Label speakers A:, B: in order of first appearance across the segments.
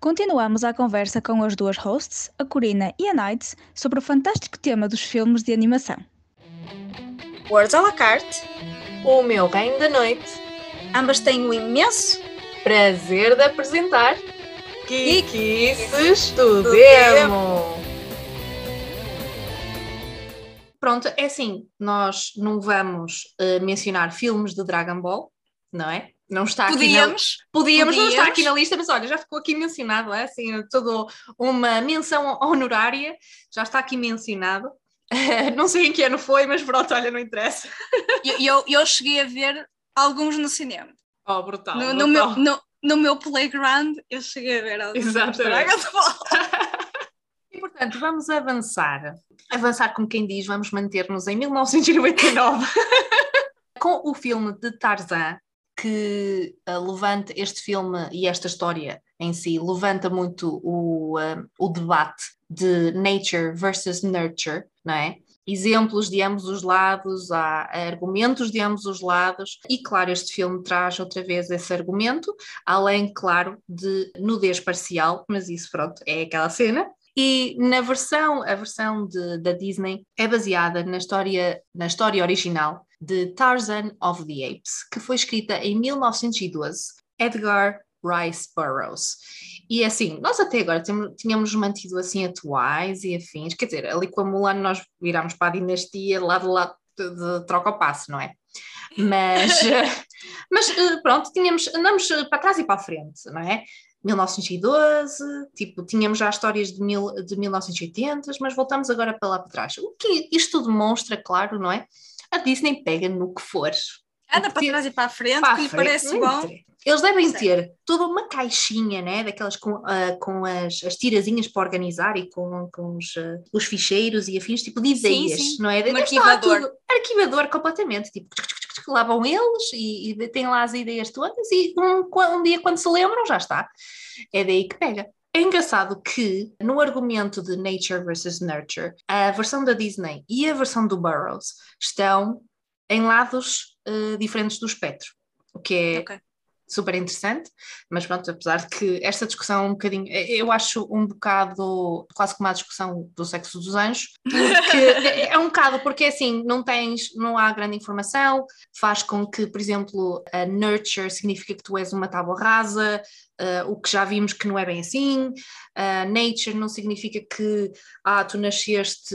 A: Continuamos a conversa com as duas hosts, a Corina e a Night, sobre o fantástico tema dos filmes de animação.
B: Words à la carte,
C: O meu reino da noite.
B: ambas têm o imenso
C: Prazer de apresentar Kikices do
B: do
C: Demo. Pronto, é assim, nós não vamos eh, mencionar filmes de Dragon Ball, não é? Não está aqui na...
B: Podíamos,
C: Podíamos, não está
B: podíamos.
C: aqui na lista, mas olha, já ficou aqui mencionado, é assim, toda uma menção honorária, já está aqui mencionado. não sei em que ano foi, mas pronto, olha, não interessa.
B: eu, eu, eu cheguei a ver alguns no cinema.
C: Oh, brutal.
B: No, no
C: brutal.
B: meu, no, no meu playground, eu cheguei a ver alguns
C: Exatamente. E portanto, vamos avançar. Avançar, como quem diz, vamos manter-nos em 1999 com o filme de Tarzan, que ah, levanta este filme e esta história em si, levanta muito o, ah, o debate de nature versus nurture, não é? Exemplos de ambos os lados, há argumentos de ambos os lados, e claro, este filme traz outra vez esse argumento, além, claro, de nudez parcial, mas isso, pronto, é aquela cena. E na versão, a versão de- da Disney é baseada na história, na história original de Tarzan of the Apes, que foi escrita em 1912, Edgar Rice Burroughs. E assim, nós até agora tínhamos mantido assim atuais e afins, quer dizer, ali com a Mulan nós virámos para a dinastia lá do lado de, de troca ao passo, não é? Mas, mas eh, pronto, tínhamos, andamos para trás e para a frente, não é? 1912, tipo, tínhamos já histórias de, mil, de 1980, mas voltamos agora para lá para trás. O que isto demonstra, claro, não é? A Disney pega no que for.
B: Anda para trás e para a frente,
C: Para
B: que lhe
C: frente,
B: parece bom.
C: Eles devem ter toda uma caixinha, né? Daquelas com, ah, com as, as tirazinhas para organizar e com, com os, ah, os ficheiros e afins, tipo de
B: Sim,
C: ideias,
B: sim.
C: não é?
B: Um arquivador.
C: tudo- Arquivador completamente, tipo, lá vão eles e, e têm lá as ideias todas e um, um dia quando se lembram já está. É daí que pega. É engraçado que no argumento de Nature versus Nurture, a versão da Disney e a versão do Burroughs estão em lados eh, diferentes do espectro, o que é
B: Ok.
C: Super interessante, mas pronto, apesar de que esta discussão é um bocadinho, eh, eu acho um bocado quase como a discussão do sexo dos anjos, porque é é um bocado, porque assim, não tens, não há grande informação, faz com que, por exemplo, a nurture significa que tu és uma tábua rasa, eh, o que já vimos que não é bem assim, a nature não significa que ah, tu nasceste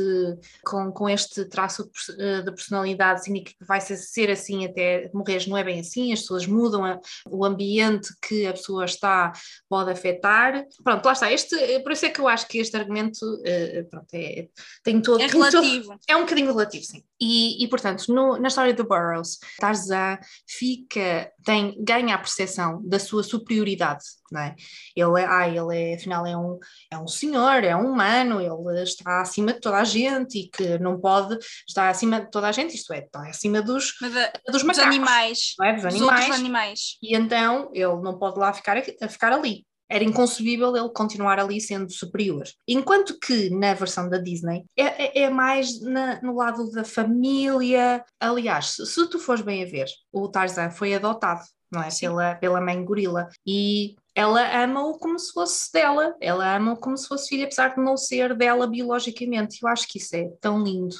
C: com, com este traço de, de personalidade, significa que vai ser, ser assim até morreres, não é bem assim, as pessoas mudam, a- o ambiente que a pessoa está pode afetar. Pronto, lá está, este, eh, por isso é que eu acho que este argumento eh, pronto, é, tem todo...
B: É
C: tem todo-
B: relativo.
C: é um bocadinho relativo, sim. E, e, portanto, no- na história do Burroughs, Tarzan fica, tem, ganha a percepção da sua superioridade, não é? Ele é, ah, ele é, afinal é um, é um senhor, é um humano, ele está acima de toda a gente e que não pode estar acima de toda a gente, isto é, está acima dos,
B: a-
C: dos
B: dos
C: macacos,
B: animais,
C: não é? Dos
B: dos
C: animais.
B: animais.
C: E então ele não pode lá ficar, ficar ali. Era inconcebível ele continuar ali sendo superior. Enquanto que na versão da Disney é, é- é mais na- no lado da família. Aliás, se, se tu fores bem a ver, o Tarzan foi adotado, não é?
B: Sim.
C: Pela, pela mãe gorila. E ela ama-o como se fosse dela. Ela ama-o como se fosse filho, apesar de não ser dela biologicamente. Eu acho que isso é tão lindo,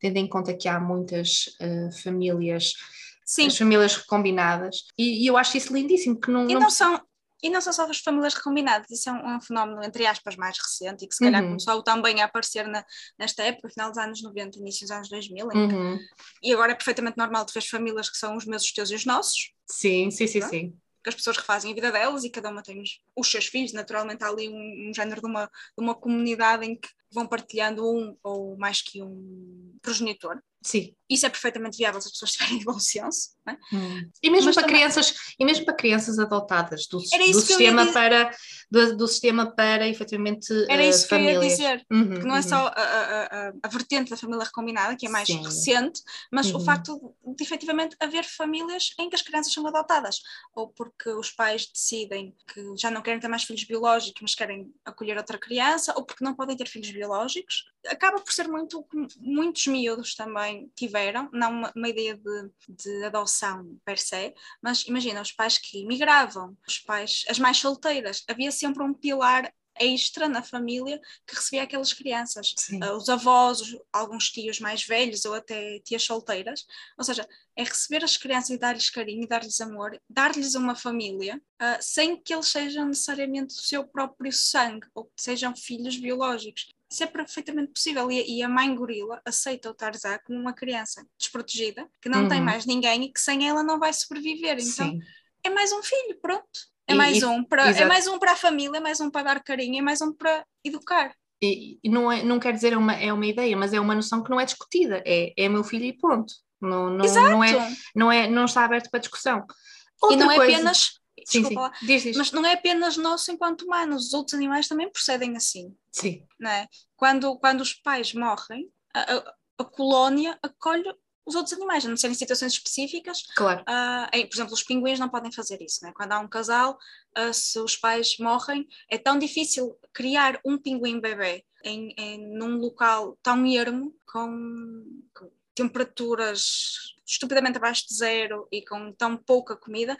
C: tendo em conta que há muitas eh, famílias
B: Sim,
C: as famílias recombinadas e, e eu acho isso lindíssimo que não,
B: e
C: não
B: não são. E não são só as famílias recombinadas, isso é um, um fenómeno, entre aspas, mais recente e que se calhar
C: Uhum.
B: começou também a aparecer na, nesta época, final dos anos 90, início dos anos 2000, em que-
C: Uhum.
B: e agora é perfeitamente normal tu vês famílias que são os meus, os teus e os nossos,
C: sim, sim, sim,
B: Não?
C: sim
B: que as pessoas refazem a vida delas e cada uma tem os, seus filhos, naturalmente há ali um, um género de uma, de uma comunidade em que vão partilhando um ou mais que um progenitor.
C: sim
B: Isso é perfeitamente viável se as pessoas tiverem bom senso. é?
C: e mesmo
B: Mas
C: para
B: também-
C: crianças e mesmo para crianças adotadas do, do sistema para do, do sistema para efetivamente
B: Era
C: eh,
B: isso que eu ia dizer.
C: Uhum,
B: que não é
C: uhum.
B: só a, a- a- a vertente da família recombinada, que é mais
C: Sim.
B: recente, mas
C: Uhum.
B: o facto de efetivamente haver famílias em que as crianças são adotadas, ou porque os pais decidem que já não querem ter mais filhos biológicos, mas querem acolher outra criança, ou porque não podem ter filhos biológicos. Acaba por ser muito, muitos miúdos também tiveram, não uma, uma ideia de, de adoção per se, mas imagina os pais que migravam, os pais, as mais solteiras, havia sempre um pilar extra na família que recebia aquelas crianças. Uh, os avós, os, alguns tios mais velhos ou até tias solteiras. Ou seja, é receber as crianças e dar-lhes carinho, dar-lhes amor, dar-lhes uma família, uh, sem que eles sejam necessariamente do seu próprio sangue ou que sejam filhos biológicos. Isso é perfeitamente possível. E, e a mãe gorila aceita o Tarzan como uma criança desprotegida, que não uhum. tem mais ninguém e que sem ela não vai sobreviver. Então, Sim. é mais um filho, pronto. É mais um para é mais um para a família, é mais um para dar carinho, é mais um para educar.
C: E, e não, é, não quer dizer é uma, é uma ideia, mas é uma noção que não é discutida. É, é meu filho e ponto. Não, não, Exato. não, é, não, é, não está aberto para discussão.
B: Outra e não é coisa... é apenas. Sim, sim. Diz, diz. Mas não é apenas nosso enquanto humanos, os outros animais também procedem assim.
C: Sim.
B: Não é? quando, quando os pais morrem, a, a, a colónia acolhe os outros animais, a não ser em situações específicas.
C: Claro.
B: Uh, em, por exemplo, os pinguins não podem fazer isso, né? Quando há um casal, uh, se os pais morrem, é tão difícil criar um pinguim bebê em, em num local tão ermo, com, com temperaturas estupidamente abaixo de zero e com tão pouca comida,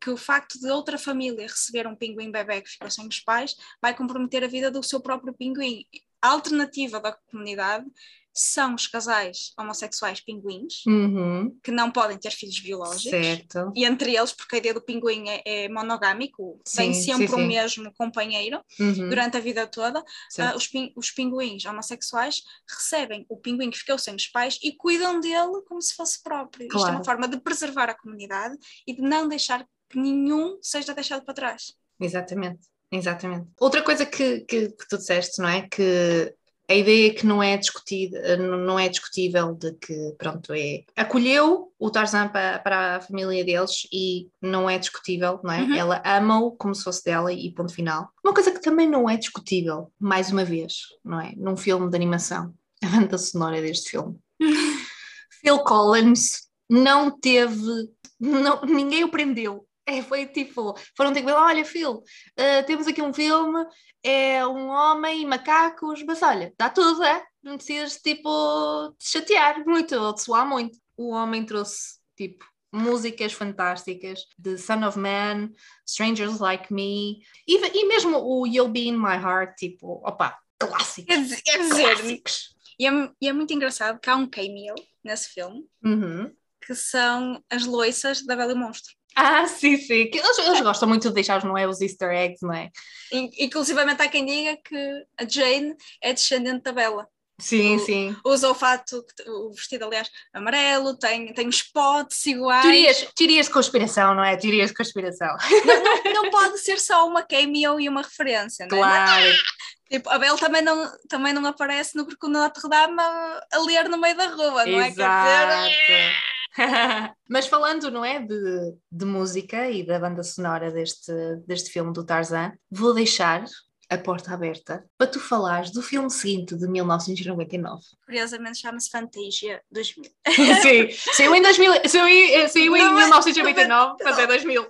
B: que o facto de outra família receber um pinguim bebê que ficou sem os pais vai comprometer a vida do seu próprio pinguim. A alternativa da comunidade são os casais homossexuais pinguins,
C: uhum.
B: que não podem ter filhos biológicos.
C: Certo.
B: E entre eles, porque a ideia do pinguim é, é monogâmico, sim, tem sempre sim, o mesmo companheiro uhum. durante a vida toda, uh, os, pin os pinguins homossexuais recebem o pinguim que ficou sem os pais e cuidam dele como se fosse próprio. Claro. Isto é uma forma de preservar a comunidade e de não deixar que nenhum seja deixado para trás.
C: Exatamente. Exatamente. Outra coisa que, que, que tu disseste, não é? Que a ideia que não é discutida, não é discutível de que, pronto, é acolheu o Tarzan para, para a família deles e não é discutível, não é? Uhum. Ela ama-o como se fosse dela e ponto final. Uma coisa que também não é discutível, mais uma vez, não é? Num filme de animação, a banda sonora deste filme. Phil Collins não teve, não, ninguém o prendeu é, foi tipo, foram ter que ver, olha, Phil, uh, temos aqui um filme, é um homem e macacos, mas olha, dá tudo, é? Não precisas, tipo, te chatear muito ou te suar muito. O homem trouxe, tipo, músicas fantásticas de Son of Man, Strangers Like Me, e, e mesmo o You'll Be In My Heart, tipo, opa, clássicos. Quer dizer, quer dizer clássicos.
B: E, é, e é muito engraçado que há um cameo nesse filme,
C: uhum.
B: que são as loiças da Bela e Monstro.
C: Ah, sim, sim. Eles, eles gostam muito de deixar não é, os easter eggs, não é?
B: Inclusivamente há quem diga que a Jane é descendente da Bella.
C: Sim, o, sim.
B: Usa o fato, o vestido, aliás, amarelo, tem, tem os potes iguais.
C: Teorias, teorias de conspiração, não é? Teorias de conspiração.
B: Não, não, não pode ser só uma cameo e uma referência, não
C: é? Claro.
B: Tipo, a Belle também não, também não aparece no Percurso Notre Dame a, a ler no meio da rua, não
C: Exato. é? Quer dizer... Mas falando, não é, de, de música e da banda sonora deste, deste filme do Tarzan, vou deixar a porta aberta para tu falares do filme seguinte de 1999.
B: Curiosamente chama-se Fantasia 2000.
C: Sim, saiu em, 2000, saiu, saiu em 1999, mas é 2000.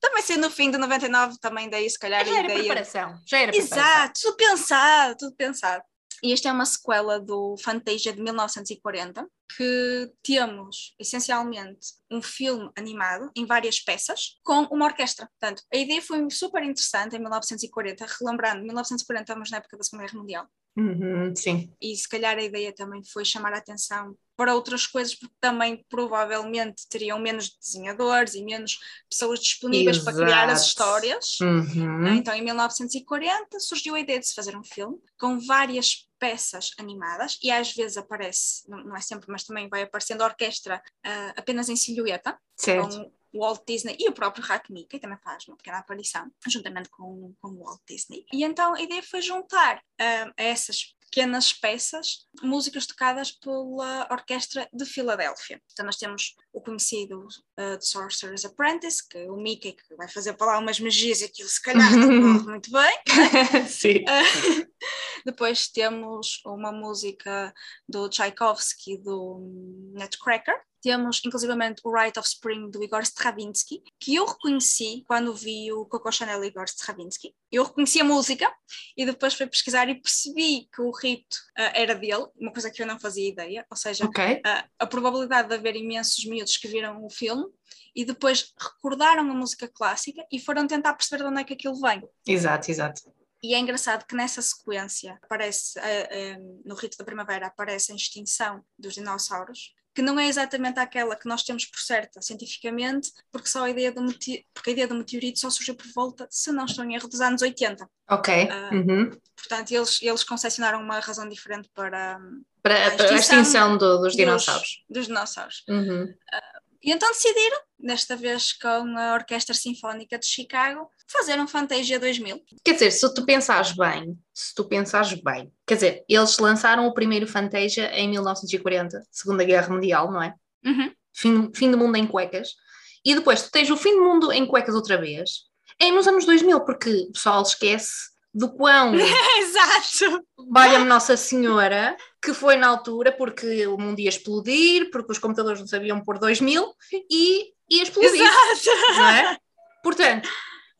B: Também sendo no fim de 99, também daí se calhar...
C: Já era ideia... preparação, já era
B: preparação. Exato, tudo pensado, tudo pensado. E esta é uma sequela do Fantasia de 1940, que temos essencialmente um filme animado em várias peças com uma orquestra. Portanto, a ideia foi super interessante em 1940, relembrando, 1940 estamos na época da Segunda Guerra Mundial.
C: Uhum, sim.
B: E se calhar a ideia também foi chamar a atenção para outras coisas, porque também provavelmente teriam menos desenhadores e menos pessoas disponíveis Exato. para criar as histórias.
C: Uhum.
B: Então, em 1940, surgiu a ideia de se fazer um filme com várias peças animadas e às vezes aparece, não, é sempre, mas também vai aparecendo a orquestra uh, apenas em silhueta,
C: certo.
B: com o Walt Disney e o próprio Hackney, que também faz uma pequena aparição, juntamente com, com o Walt Disney. E então a ideia foi juntar uh, a essas pequenas peças, músicas tocadas pela Orquestra de Filadélfia. Então nós temos o conhecido uh, The Sorcerer's Apprentice, que é o Mickey que vai fazer para lá umas magias e aquilo se calhar não muito bem.
C: Sim.
B: Uh, depois temos uma música do Tchaikovsky, do Nutcracker, Temos, inclusivamente, o Rite of Spring do Igor Stravinsky, que eu reconheci quando vi o Coco Chanel Igor Stravinsky. Eu reconheci a música e depois fui pesquisar e percebi que o rito uh, era dele, uma coisa que eu não fazia ideia, ou seja,
C: Ok.
B: uh, a probabilidade de haver imensos miúdos que viram o filme e depois recordaram a música clássica e foram tentar perceber de onde é que aquilo vem.
C: Exato, exato.
B: E é engraçado que nessa sequência aparece, eh, eh, no rito da primavera, aparece a extinção dos dinossauros, que não é exatamente aquela que nós temos por certa cientificamente, porque, só a ideia do porque a ideia do meteorito só surgiu por volta, se não estou em erro, dos anos 80.
C: Ok.
B: Ah,
C: Uhum.
B: Portanto, eles, eles concepcionaram uma razão diferente para
C: Para,
B: a
C: para a
B: extinção
C: do- dos
B: dos-
C: dinossauros.
B: dos dinossauros.
C: Uhum.
B: E então decidiram, desta vez com a Orquestra Sinfónica de Chicago, fazer um Fantasia 2000.
C: Quer dizer, se tu pensares bem, se tu pensares bem, quer dizer, eles lançaram o primeiro Fantasia em 1940, Segunda Guerra Mundial, não é?
B: Uhum.
C: Fim, fim do mundo em cuecas. E depois tu tens o fim do mundo em cuecas outra vez, é nos anos 2000, porque o pessoal esquece do quão
B: Exato!
C: valha-me Nossa Senhora, que foi na altura porque o mundo ia explodir, porque os computadores não sabiam pôr 2000 e ia explodir.
B: Exato!
C: não é? Portanto,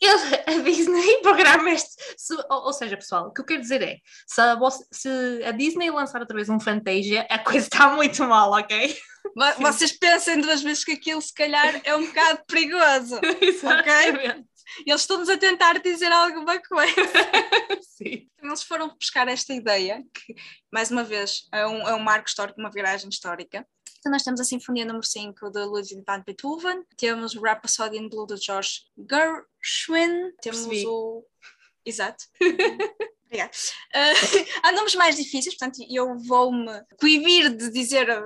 C: eles, a Disney programa este. se- ou, ou seja, pessoal, o que eu quero dizer é: se a, se a Disney lançar outra vez um Fantasia, a coisa está muito mal, ok?
B: Vo- Vocês pensem duas vezes que aquilo, se calhar, é um bocado perigoso.
C: Exatamente.
B: Eles estão-nos a tentar dizer alguma coisa.
C: Sim.
B: Eles foram buscar esta ideia, que, mais uma vez, é um, é um marco histórico, uma viragem histórica. Então, nós temos a Sinfonia número 5 de Ludwig van Beethoven, temos o Rhapsody in Blue de George Gershwin, temos
C: Percebi.
B: o. Exato. Obrigada. Ah, há nomes mais difíceis, portanto, eu vou-me coibir de dizer ah,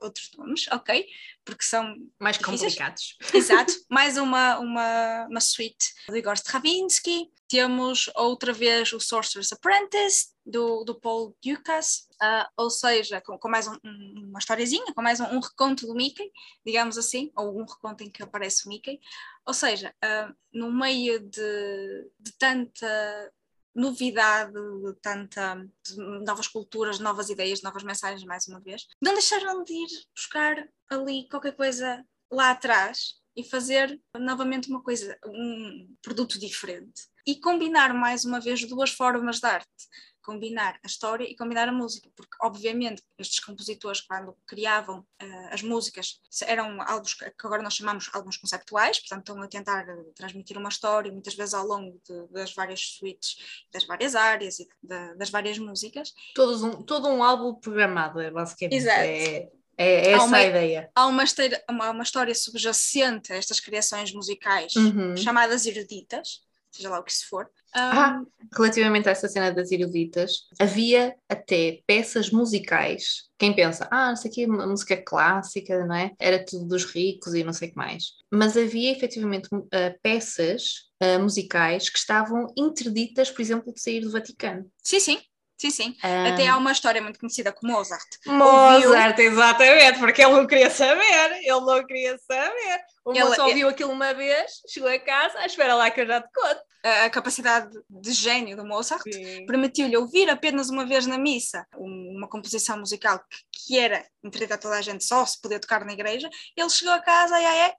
B: outros nomes, ok? Porque são
C: Mais
B: Difíceis?
C: complicados.
B: Exato, mais uma, uma, uma suite do Igor Stravinsky. Temos outra vez o Sorcerer's Apprentice, do, do Paul Dukas, ah, ou seja, com, com mais um- um- uma historiazinha, com mais um, um reconto do Mickey, digamos assim, ou um reconto em que aparece o Mickey. Ou seja, no meio de, de tanta novidade, de tanta de novas culturas, novas ideias, novas mensagens, mais uma vez, não deixaram de ir buscar ali qualquer coisa lá atrás e fazer novamente uma coisa, um produto diferente. E combinar mais uma vez duas formas de arte. Combinar a história e combinar a música, porque obviamente estes compositores, quando criavam eh, as músicas, eram álbuns que agora nós chamamos álbuns conceptuais, portanto estão a tentar eh, transmitir uma história, muitas vezes ao longo de- das várias suítes, das várias áreas e da- das várias músicas.
C: Todos um, todo um álbum programado, é basicamente.
B: Exato.
C: É, é essa
B: Há uma-
C: a ideia.
B: Há uma, uma, uma história subjacente a estas criações musicais,
C: Uhum.
B: chamadas eruditas, seja lá o que isso for.
C: Ah,
B: Um,
C: relativamente a essa cena das eruditas, havia até peças musicais. Quem pensa, ah, não sei o que, música clássica, não é? Era tudo dos ricos e não sei o que mais. Mas havia efetivamente ah, peças ah, musicais que estavam interditas, por exemplo, de sair do Vaticano.
B: sim, sim, sim, sim.
C: Ah,
B: Até há uma história muito conhecida como Mozart.
C: Mozart, exatamente, porque ele não queria saber, ele não queria saber. O
B: Ele-
C: moço ouviu aquilo uma vez, chegou a casa, ah, espera lá que eu já te conto.
B: A, a capacidade de gênio do Mozart permitiu-lhe ouvir apenas uma vez na missa um- uma composição musical que, que era entregada a toda a gente, só se podia tocar na igreja. Ele chegou a casa e aí é,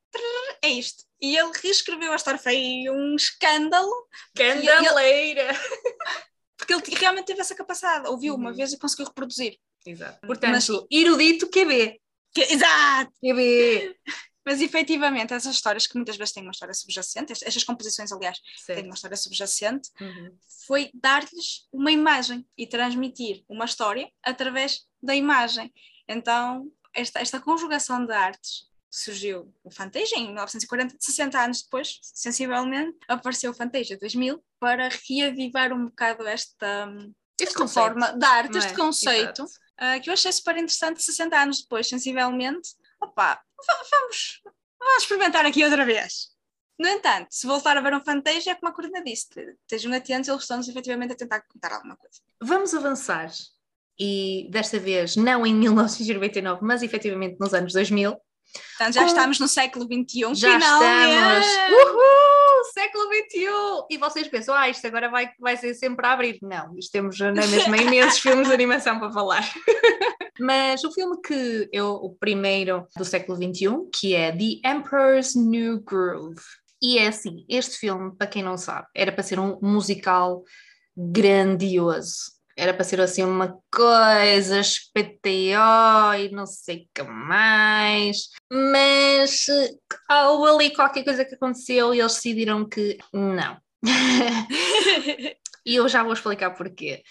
B: é isto. E ele reescreveu a história, foi um escândalo,
C: Candaleira!
B: porque ele realmente teve essa capacidade, ouviu uma
C: Uhum.
B: vez e conseguiu reproduzir.
C: Exato. Portanto, erudito QB.
B: Que- exato!
C: QB.
B: Mas efetivamente, essas histórias, que muitas vezes têm uma história subjacente, est- estas composições, aliás, têm uma história subjacente,
C: Uhum.
B: foi dar-lhes uma imagem e transmitir uma história através da imagem. Então, esta, esta conjugação de artes surgiu o Fantasia em 1940, 60 anos depois, sensivelmente, apareceu o Fantasia 2000 para reavivar um bocado esta,
C: Este
B: esta
C: conceito,
B: forma de arte, este
C: é?
B: conceito, ah, que eu achei super interessante 60 anos depois, sensivelmente. Opa, va- vamos, vamos experimentar aqui outra vez. No entanto, se voltar a ver um Fantasia, é como a Corina disse, te- estejam atentos, eles estão-nos efetivamente a tentar contar alguma coisa.
C: Vamos avançar. E desta vez, não em 1999, mas efetivamente nos anos 2000.
B: Portanto, já
C: Com-
B: estamos no século XXI,
C: Já
B: finalmente!
C: estamos! Uhul! século XXI! E vocês pensam, ah, isto agora vai, vai ser sempre a abrir. Não, isto temos na mesma imensos filmes de animação para falar. Mas o filme que eu, o primeiro do século XXI, que é The Emperor's New Groove. E é assim, este filme, para quem não sabe, era para ser um musical grandioso. Era para ser assim uma coisa PTO e não sei o que mais. Mas houve ali qualquer coisa que aconteceu e eles decidiram que não. e eu já vou explicar porquê.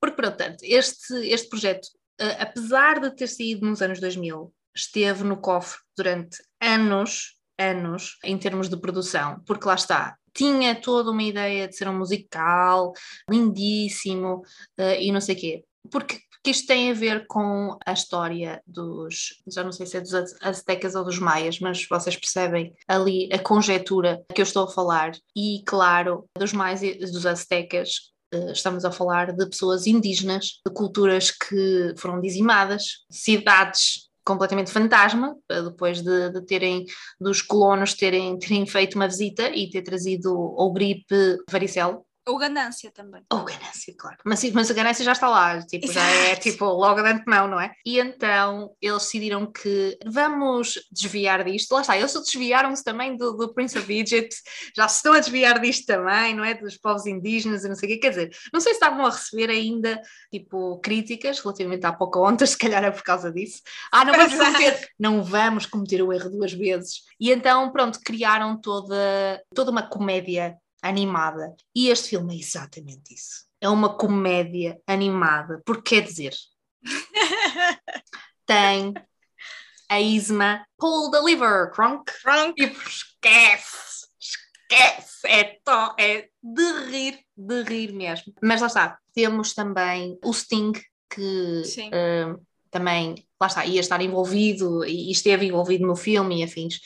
C: Porque, portanto, este, este projeto, uh, apesar de ter saído nos anos 2000, esteve no cofre durante anos, anos, em termos de produção, porque lá está, tinha toda uma ideia de ser um musical lindíssimo uh, e não sei o quê. Porque, porque isto tem a ver com a história dos, já não sei se é dos aztecas ou dos maias, mas vocês percebem ali a conjetura que eu estou a falar. E, claro, dos maias e dos aztecas, uh, estamos a falar de pessoas indígenas, de culturas que foram dizimadas, cidades completamente fantasma, eh, depois de, de, terem, dos colonos terem, terem feito uma visita e ter trazido ou gripe varicela,
B: ou ganância também.
C: Ou ganância, claro. Mas, mas a ganância já está lá, tipo, Exato. já é tipo logo de antemão, não é? E então eles decidiram que vamos desviar disto. Lá está, eles desviaram-se também do, do, Prince of Egypt, já se estão a desviar disto também, não é? Dos povos indígenas e não sei o quê. Quer dizer, não sei se estavam a receber ainda, tipo, críticas relativamente à Pocahontas, se calhar é por causa disso. Ah, não vamos cometer, não vamos cometer o erro duas vezes. E então, pronto, criaram toda, toda uma comédia animada. E este filme é exatamente isso. É uma comédia animada, porque quer dizer, tem a Isma pull the liver, Kronk,
B: Kronk.
C: e
B: esquece,
C: esquece, é, to, é de rir, de rir mesmo. Mas lá está, temos também o Sting, que uh, também lá está, ia estar envolvido e esteve envolvido no filme e afins,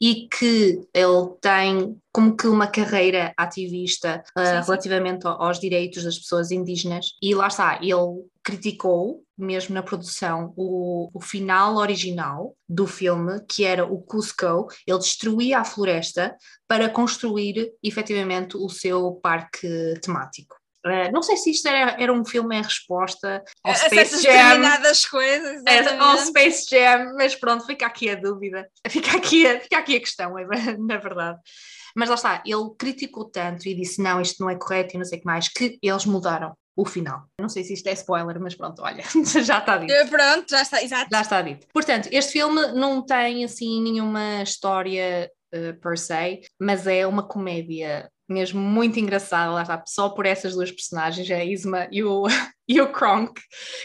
C: e que ele tem como que uma carreira ativista uh, sim, sim. relativamente aos direitos das pessoas indígenas, e lá está, ele criticou, mesmo na produção, o, o final original do filme, que era o Cusco, ele destruía a floresta para construir efetivamente o seu parque temático. Uh, não sei se isto era, era um filme em resposta ao Space Jam.
B: determinadas coisas.
C: É, ao Space Jam, mas pronto, fica aqui a dúvida. Fica aqui a, fica aqui a questão, é, na verdade. Mas lá está, ele criticou tanto e disse não, isto não é correto e não sei o que mais, que eles mudaram o final. Não sei se isto é spoiler, mas pronto, olha, já está dito.
B: Eh, pronto, já está, exato.
C: Já está dito. Portanto, este filme não tem assim nenhuma história uh, per se, mas é uma comédia mesmo muito engraçada, lá está, só por essas duas personagens, a Isma e o, e o Kronk,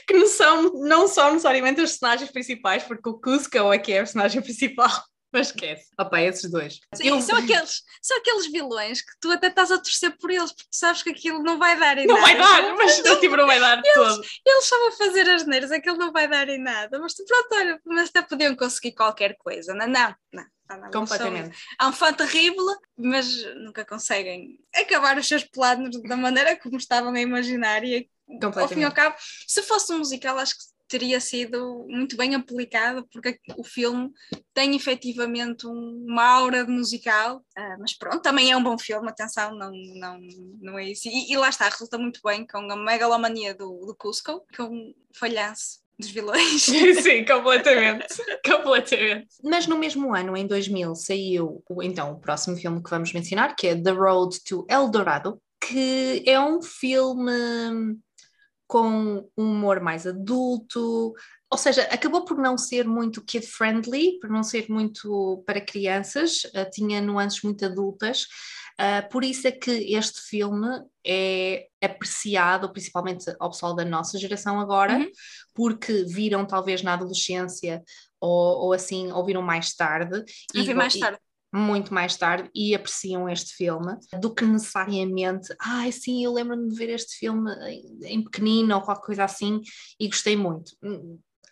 C: que não são, não são necessariamente os personagens principais, porque o Cusco é que é a personagem principal. Mas esquece. Opa, esses dois.
B: Sim, eu... são, aqueles, são aqueles vilões que tu até estás a torcer por eles, porque sabes que aquilo não vai dar em
C: não
B: nada.
C: Vai dar, mas não, tipo, não vai dar
B: eles,
C: todo.
B: Eles só vão fazer as neiras, aquilo não vai dar em nada. Mas tu, pronto, olha, mas até podiam conseguir qualquer coisa. Não, não, não.
C: Completamente.
B: Há um fã terrível, mas nunca conseguem acabar os seus planos da maneira como estavam a imaginar. E ao fim e ao cabo, se fosse um musical, acho que teria sido muito bem aplicado, porque o filme tem efetivamente uma aura de musical, uh, mas pronto, também é um bom filme, atenção, não, não, não é isso. E, e lá está, resulta muito bem com a megalomania do, do Cusco, com um falhanço dos vilões.
C: Sim, completamente. completamente. Mas no mesmo ano, em 2000, saiu então o próximo filme que vamos mencionar, que é The Road to El Dorado, que é um filme com um humor mais adulto, ou seja, acabou por não ser muito kid-friendly, por não ser muito para crianças, uh, tinha nuances muito adultas, uh, por isso é que este filme é apreciado, principalmente ao pessoal da nossa geração agora, uhum. porque viram talvez na adolescência ou, ou assim, ouviram mais tarde.
B: Eu vi mais tarde
C: muito mais tarde e apreciam este filme do que necessariamente, ai ah, sim, eu lembro-me de ver este filme em pequenino ou qualquer coisa assim e gostei muito.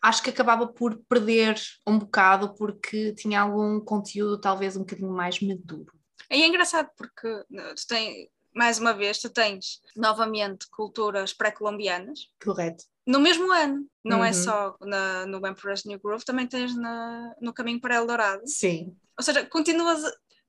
C: Acho que acabava por perder um bocado porque tinha algum conteúdo talvez um bocadinho mais maduro.
B: E é engraçado porque tu tens, mais uma vez, tu tens novamente culturas pré-colombianas.
C: Correto.
B: No mesmo ano, não é uhum. é só na, no Emperor's New Groove, também tens na, no Caminho para Eldorado.
C: Sim.
B: Ou seja, continuas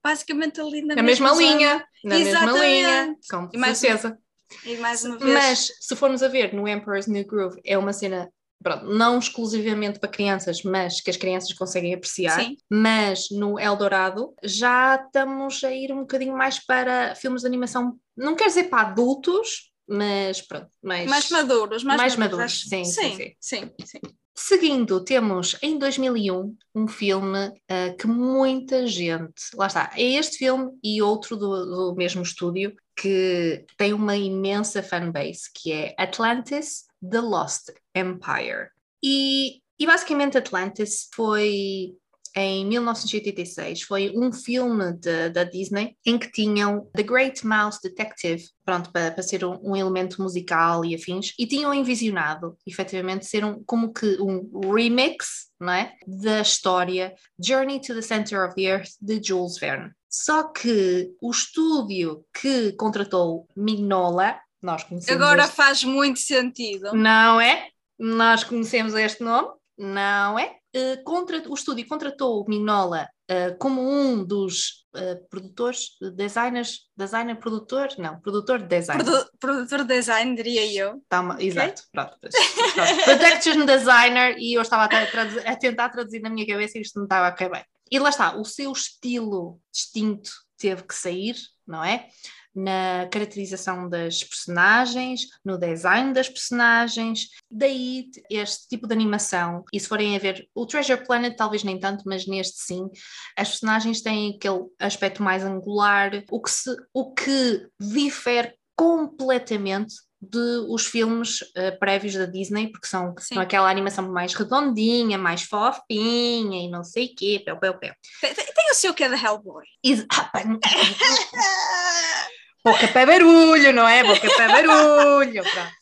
B: basicamente ali na
C: Na mesma
B: zona.
C: linha, na mesma linha,
B: Exatamente.
C: com
B: E mais
C: certeza.
B: E mais uma vez.
C: Mas se formos a ver no Emperor's New Groove, é uma cena pronto, não exclusivamente para crianças, mas que as crianças conseguem apreciar.
B: Sim.
C: Mas no Eldorado já estamos a ir um bocadinho mais para filmes de animação, não quer dizer para adultos, mas pronto, mais,
B: mais maduros, mais,
C: mais
B: maduros.
C: maduros, sim, sim, sim.
B: sim, sim.
C: Seguindo, temos em 2001 um filme ah, que muita gente, lá está, é este filme e outro do, do mesmo estúdio que tem uma imensa fanbase, que é Atlantis The Lost Empire. E, e basicamente Atlantis foi em 1986, foi um filme de- da Disney em que tinham The Great Mouse Detective, pronto, para, para ser um, um elemento musical e afins, e tinham envisionado, efetivamente, ser um, como que um remix, não é? Da história Journey to the Center of the Earth, de Jules Verne. Só que o estúdio que contratou Mignola, nós conhecemos
B: Agora
C: este-
B: faz muito sentido.
C: não é? Nós conhecemos este nome? Não é? Eh, contra- o estúdio contratou o Mignola eh, como um dos eh, produtores, designers, designer produtor? Não, produtor de design.
B: Produ- produtor de design, diria eu.
C: Tá uma- exato, pronto, pronto. Production designer e eu estava a, tra- traduzir- a tentar traduzir na minha cabeça e isto não estava a cair bem. E lá está, o seu estilo distinto teve que sair, não é? Na caracterização das personagens, no design das personagens, daí este tipo de animação. E se forem a ver o Treasure Planet, talvez nem tanto, mas neste sim, as personagens têm aquele aspecto mais angular, o que, se, o que difere completamente de os filmes eh, prévios da Disney, porque são,
B: Sim.
C: são aquela animação mais redondinha, mais fofinha e não sei o quê, pel, pel, pel.
B: Tem, o seu que é da Hellboy.
C: Is- ah, Boca para barulho, não é? Boca para barulho, pronto.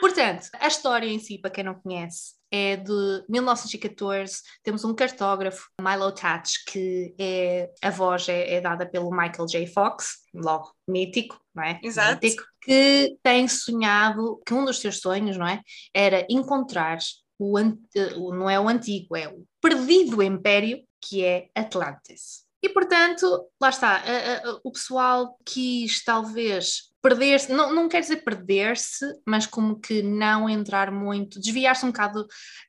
C: Portanto, a história em si, para quem não conhece, é de 1914. Temos um cartógrafo, Milo Tatch, que é a voz é, é dada pelo Michael J. Fox, logo mítico, não é?
B: Exato.
C: Mítico, que tem sonhado que um dos seus sonhos, não é? Era encontrar o, não é o antigo, é o perdido império que é Atlantis. E portanto, lá está, a- a- o pessoal quis talvez perder-se, não, não quer dizer perder-se, mas como que não entrar muito, desviar-se um bocado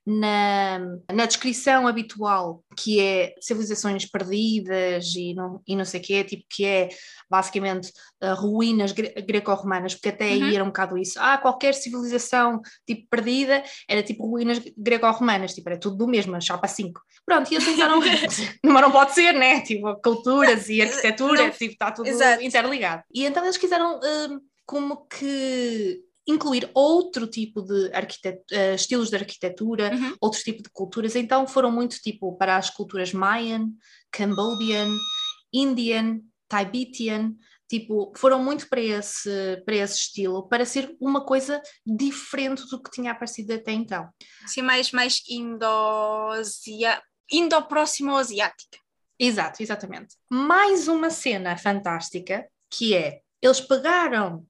C: na, na descrição habitual, que é civilizações perdidas e não, e não sei o quê, tipo que é basicamente uh, ruínas gre- greco-romanas, porque até
B: Uhum.
C: aí era um bocado isso. Ah, qualquer civilização tipo perdida era tipo ruínas greco-romanas, tipo era tudo do mesmo, chapa 5. Pronto, e eles tentaram, mas não pode ser, né? Tipo, culturas e arquitetura,
B: Não.
C: tipo, está tudo
B: Exato.
C: interligado. E então eles quiseram hum, como que incluir outro tipo de eh, estilos de arquitetura,
B: Uhum.
C: outros tipos de culturas, então foram muito tipo para as culturas Mayan, Cambodian, Indian, Tibetian, tipo, foram muito para esse, para esse estilo, para ser uma coisa diferente do que tinha aparecido até então.
B: Assim, mais, mais indo-azia- indo-próximo-asiática.
C: Exato, exatamente. Mais uma cena fantástica que é eles pegaram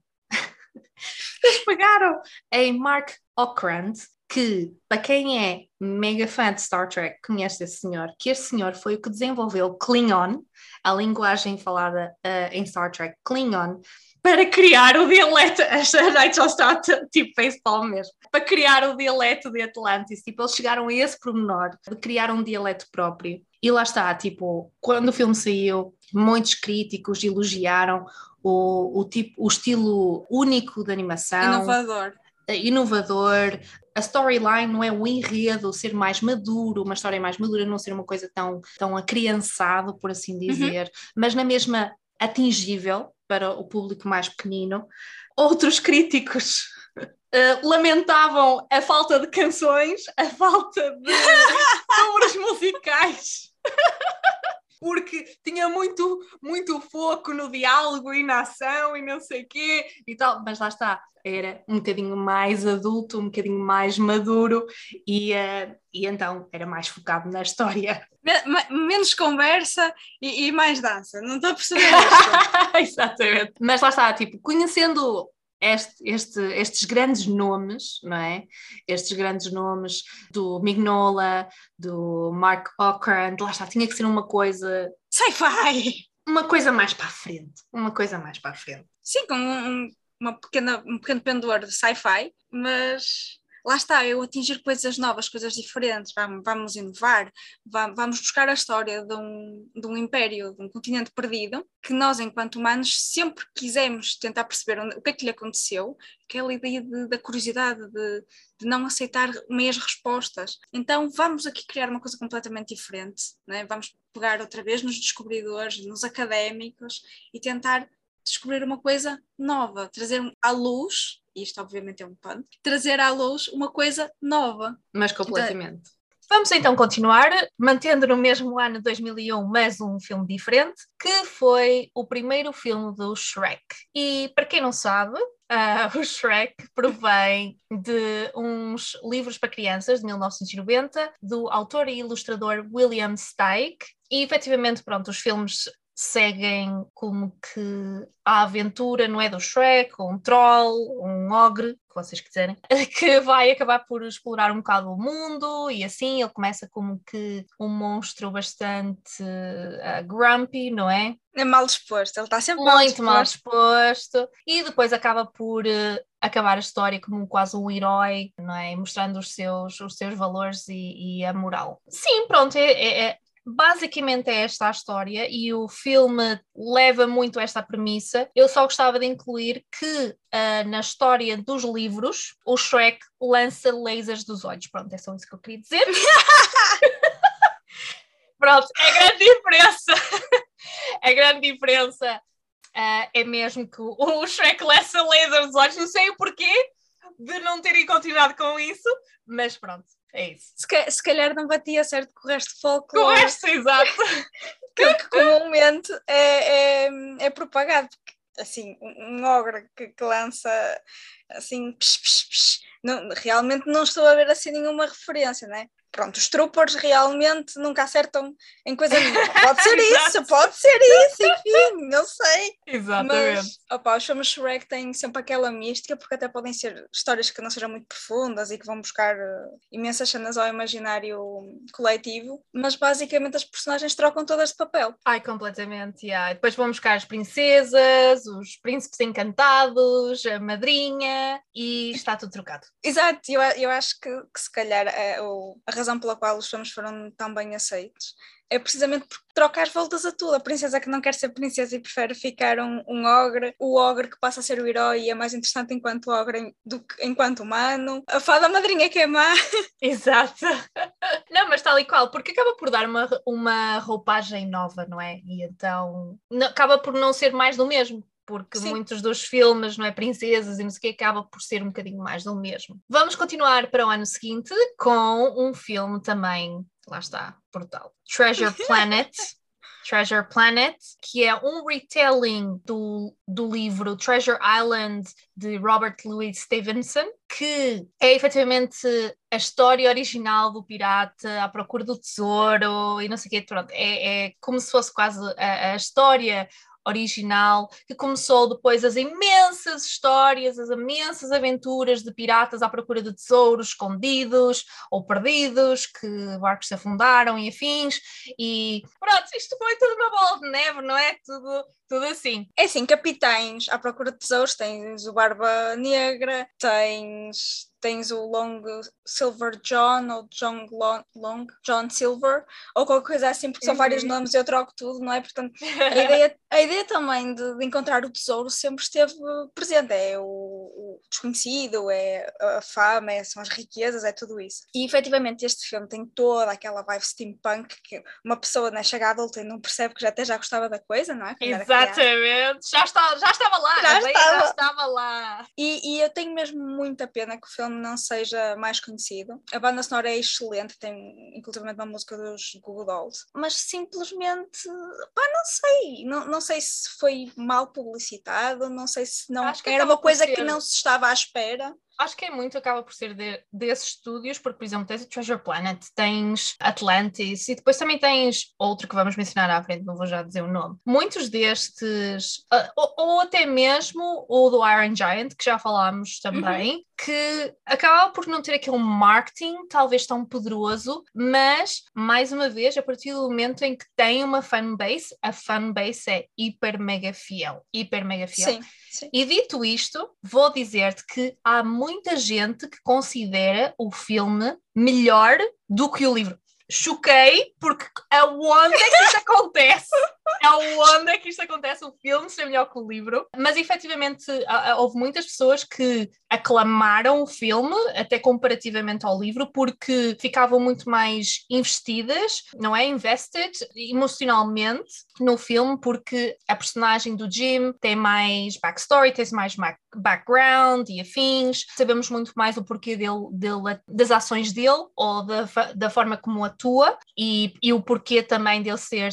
C: eles pegaram em Mark Okrand, que para quem é mega fã de Star Trek conhece esse senhor, que este senhor foi o que desenvolveu Klingon, a linguagem falada eh, em Star Trek Klingon, para criar o dialeto, a Rachel está tipo facepalm mesmo, para criar o dialeto de Atlantis, tipo, eles chegaram a esse pormenor de criar um dialeto próprio. E lá está, tipo, quando o filme saiu, muitos críticos elogiaram o, o, tipo, o estilo único de animação,
B: Inovador.
C: eh, inovador, a storyline não é um enredo ser mais maduro, uma história mais madura, não ser uma coisa tão, tão acriançado, por assim dizer, mas na mesma atingível para o público mais pequenino. Outros críticos eh, lamentavam a falta de canções, a falta de números musicais. Porque tinha muito, muito foco no diálogo e na ação e não sei o quê e tal, mas lá está, era um bocadinho mais adulto, um bocadinho mais maduro e, eh, e então era mais focado na história.
B: Me- me- menos conversa e, e mais dança. Não estou a perceber isto.
C: Exatamente. Mas lá está, tipo, conhecendo este, este- estes grandes nomes, não é? Estes grandes nomes do Mignola, do Mark Okrand, lá está, tinha que ser uma coisa
B: Sci-fi!
C: uma coisa mais para a frente. Uma coisa mais para a frente.
B: Sim, com um, uma pequena, um pequeno pendor de sci-fi, mas lá está, eu atingir coisas novas, coisas diferentes, vamos, vamos inovar, vamos buscar a história de um, de um império, de um continente perdido, que nós, enquanto humanos, sempre quisemos tentar perceber onde, o que é que lhe aconteceu, aquela ideia de, da curiosidade, de, de, não aceitar meias respostas. Então, vamos aqui criar uma coisa completamente diferente, né? vamos pegar outra vez nos descobridores, nos académicos e tentar descobrir uma coisa nova, trazer à luz isto obviamente é um pano, trazer à luz uma coisa nova.
C: Mas completamente. Então, Vamos então continuar, mantendo no mesmo ano 2001, mas um filme diferente, que foi o primeiro filme do Shrek. E para quem não sabe, uh, o Shrek provém de uns livros para crianças de 1990, do autor e ilustrador William Steig. E efetivamente, pronto, os filmes seguem como que a aventura não é do Shrek, ou um troll, ou um ogre, que vocês quiserem, que vai acabar por explorar um bocado o mundo e assim ele começa como que um monstro bastante uh, grumpy, não é?
B: É mal disposto, ele está sempre
C: muito mal disposto e depois acaba por uh, acabar a história como quase um herói, não é? Mostrando os seus, os seus valores e, e a moral. Sim, pronto, é, é, é Basicamente é esta a história e o filme leva muito esta premissa. Eu só gostava de incluir que uh, na história dos livros o Shrek lança lasers dos olhos. Pronto, é só isso que eu queria dizer. Pronto, é grande diferença. é grande diferença. Uh, é mesmo que o Shrek lança lasers dos olhos. Não sei o porquê de não terem continuado com isso, mas pronto. É isso.
B: Se, se calhar não batia certo com o resto de folclore.
C: Com o resto, exato.
B: que, que comumente é, é, é propagado. Porque, assim, um ogre que, que lança assim, psh, psh, psh, não, realmente não estou a ver assim nenhuma referência, né? Pronto, os troopers realmente nunca acertam em coisa nenhuma. Pode ser isso, pode ser isso, enfim, não sei.
C: Exatamente. Mas,
B: opa, os filmes Shrek têm sempre aquela mística, porque até podem ser histórias que não sejam muito profundas e que vão buscar uh, imensas cenas ao imaginário coletivo, mas basicamente as personagens trocam todas de papel.
C: Ai, completamente, yeah. Depois vão buscar as princesas, os príncipes encantados, a madrinha e está tudo trocado.
B: Exato, eu, eu acho que, que se calhar uh, a razão pela qual os filmes foram tão bem aceitos é precisamente porque troca as voltas a tudo. A princesa que não quer ser princesa e prefere ficar um, um ogre, o ogre que passa a ser o herói e é mais interessante enquanto ogre do que enquanto humano, a fada madrinha que é má.
C: Exato. Não, mas tal e qual, porque acaba por dar uma, uma roupagem nova, não é? E então acaba por não ser mais do mesmo porque Sim. muitos dos filmes, não é? Princesas e não sei o que, acaba por ser um bocadinho mais do mesmo. Vamos continuar para o ano seguinte com um filme também, lá está, brutal. Treasure Planet. Treasure Planet, que é um retelling do, do livro Treasure Island de Robert Louis Stevenson, que é efetivamente a história original do pirata à procura do tesouro e não sei o quê. Pronto, é, é como se fosse quase a, a história original, que começou depois as imensas histórias, as imensas aventuras de piratas à procura de tesouros escondidos ou perdidos, que barcos se afundaram e afins, e pronto, isto foi tudo uma bola de neve, não é? Tudo, tudo assim.
B: É assim, capitães à procura de tesouros, tens o Barba Negra, tens tens o Long Silver John ou John Long, Long John Silver ou qualquer coisa assim, porque são uhum. vários nomes e eu troco tudo, não é? Portanto, a ideia, a ideia também de, de encontrar o tesouro sempre esteve presente. É o, o, desconhecido, é a fama, é, são as riquezas, é tudo isso. E efetivamente este filme tem toda aquela vibe steampunk que uma pessoa né, chega adulta e não percebe que já até já gostava da coisa, não é?
C: Exatamente, já, está, já estava lá, já, estava. já estava lá.
B: E, e eu tenho mesmo muita pena que o filme não seja mais conhecido. A banda sonora é excelente, tem inclusive uma música dos Google Dolls, mas simplesmente, pá, não sei, não, não sei se foi mal publicitado, não sei se não era uma coisa que não se estava à espera.
C: Acho que é muito, acaba por ser de, desses estúdios, porque, por exemplo, tens o Treasure Planet, tens Atlantis e depois também tens outro que vamos mencionar à frente, não vou já dizer o nome. Muitos destes, uh, ou, ou, até mesmo o do Iron Giant, que já falámos também, uhum que acaba por não ter aquele marketing talvez tão poderoso, mas mais uma vez, a partir do momento em que tem uma fanbase, a fanbase é hiper mega fiel, hiper mega fiel.
B: Sim, sim.
C: E dito isto, vou dizer-te que há muita gente que considera o filme melhor do que o livro choquei, porque aonde é que isto acontece? É que isto acontece? O filme ser melhor que o livro. Mas efetivamente houve muitas pessoas que aclamaram o filme, até comparativamente ao livro, porque ficavam muito mais investidas, não é? Invested emocionalmente no filme, porque a personagem do Jim tem mais backstory, tem mais background e afins, sabemos muito mais o porquê dele, dele das ações dele ou da, da forma como atua e, e o porquê também dele ser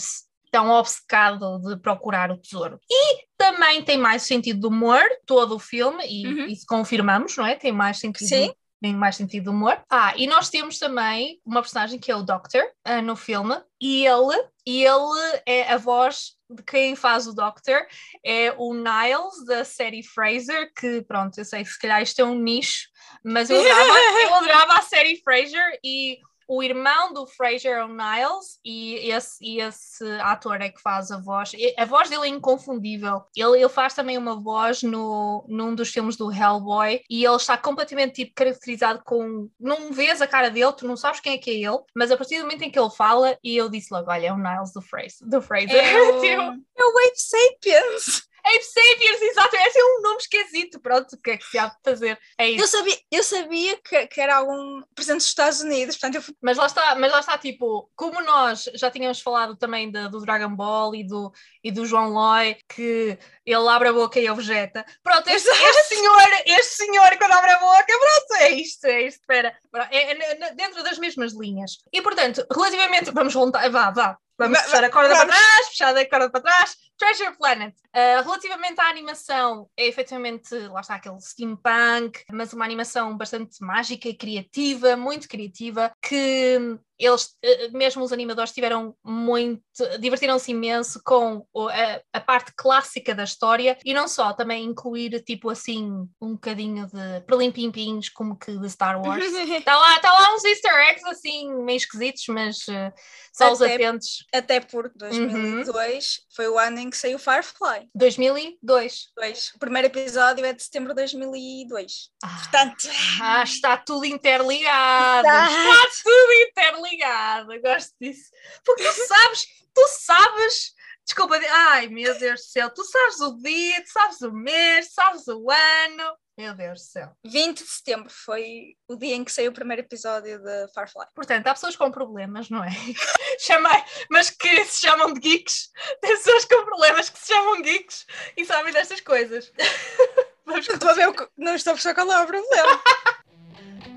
C: tão obcecado de procurar o tesouro. E também tem mais sentido de humor, todo o filme, e uhum. isso confirmamos, não é? Tem mais sentido Sim tem mais sentido de humor. Ah, e nós temos também uma personagem que é o Doctor uh, no filme, e ele, e ele é a voz de quem faz o Doctor, é o Niles da série Fraser, que pronto, eu sei que se calhar isto é um nicho, mas eu adorava, eu adorava a série Fraser e o irmão do Fraser Niles e esse, e esse ator é que faz a voz. A voz dele é inconfundível. Ele, ele faz também uma voz no, num dos filmes do Hellboy e ele está completamente tipo, caracterizado com. Não vês a cara dele, tu não sabes quem é que é ele, mas a partir do momento em que ele fala, e eu disse logo: olha, é o Niles do Fraser. Do Fraser.
B: É o, tipo, é o Wave Sapiens.
C: Ape Saviors, exato, esse é um nome esquisito, pronto, o que é que se há de fazer? É isso.
B: Eu sabia, eu sabia que, que era algum presente dos Estados Unidos, portanto eu.
C: Mas lá está, mas lá está, tipo, como nós já tínhamos falado também de, do Dragon Ball e do, e do João Loy, que ele abre a boca e vegeta, pronto, este, este senhor, este senhor quando abre a boca, pronto, é isto, é isto, espera, é, é, dentro das mesmas linhas. E portanto, relativamente, vamos voltar, vá, vá, Vamos puxar a corda para trás, puxar a corda para trás. Treasure Planet. Uh, relativamente à animação, é efetivamente, lá está aquele steampunk, mas uma animação bastante mágica e criativa, muito criativa, que eles, eh, mesmo os animadores, tiveram muito, divertiram-se imenso com a, a, parte clássica da história e não só, também incluir tipo assim um bocadinho de perlimpimpins como que de Star Wars. Está lá, tá lá uns easter eggs assim meio esquisitos, mas uh, só até, os atentos.
B: Até porque 2002 uhum. foi o ano em que saiu Firefly.
C: 2002.
B: Dois. O primeiro episódio é de setembro de 2002. Ah, Portanto...
C: Ah, está tudo interligado. Está, está tudo interligado obrigada, gosto disso. Porque tu sabes, tu sabes, desculpa, ai meu Deus do céu, tu sabes o dia, tu sabes o mês, sabes o ano. Meu Deus do céu.
B: 20 de setembro foi o dia em que saiu o primeiro episódio de Firefly.
C: Portanto, há pessoas com problemas, não é? Chamei, mas que se chamam de geeks. Tem pessoas com problemas que se chamam geeks e sabem destas coisas.
B: Vamos estou a ver, não estou a perceber qual é o problema.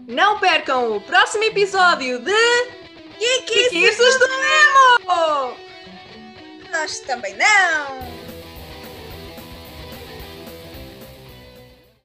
C: Não percam o próximo episódio de Geekices do Nemo!
B: Nós também não!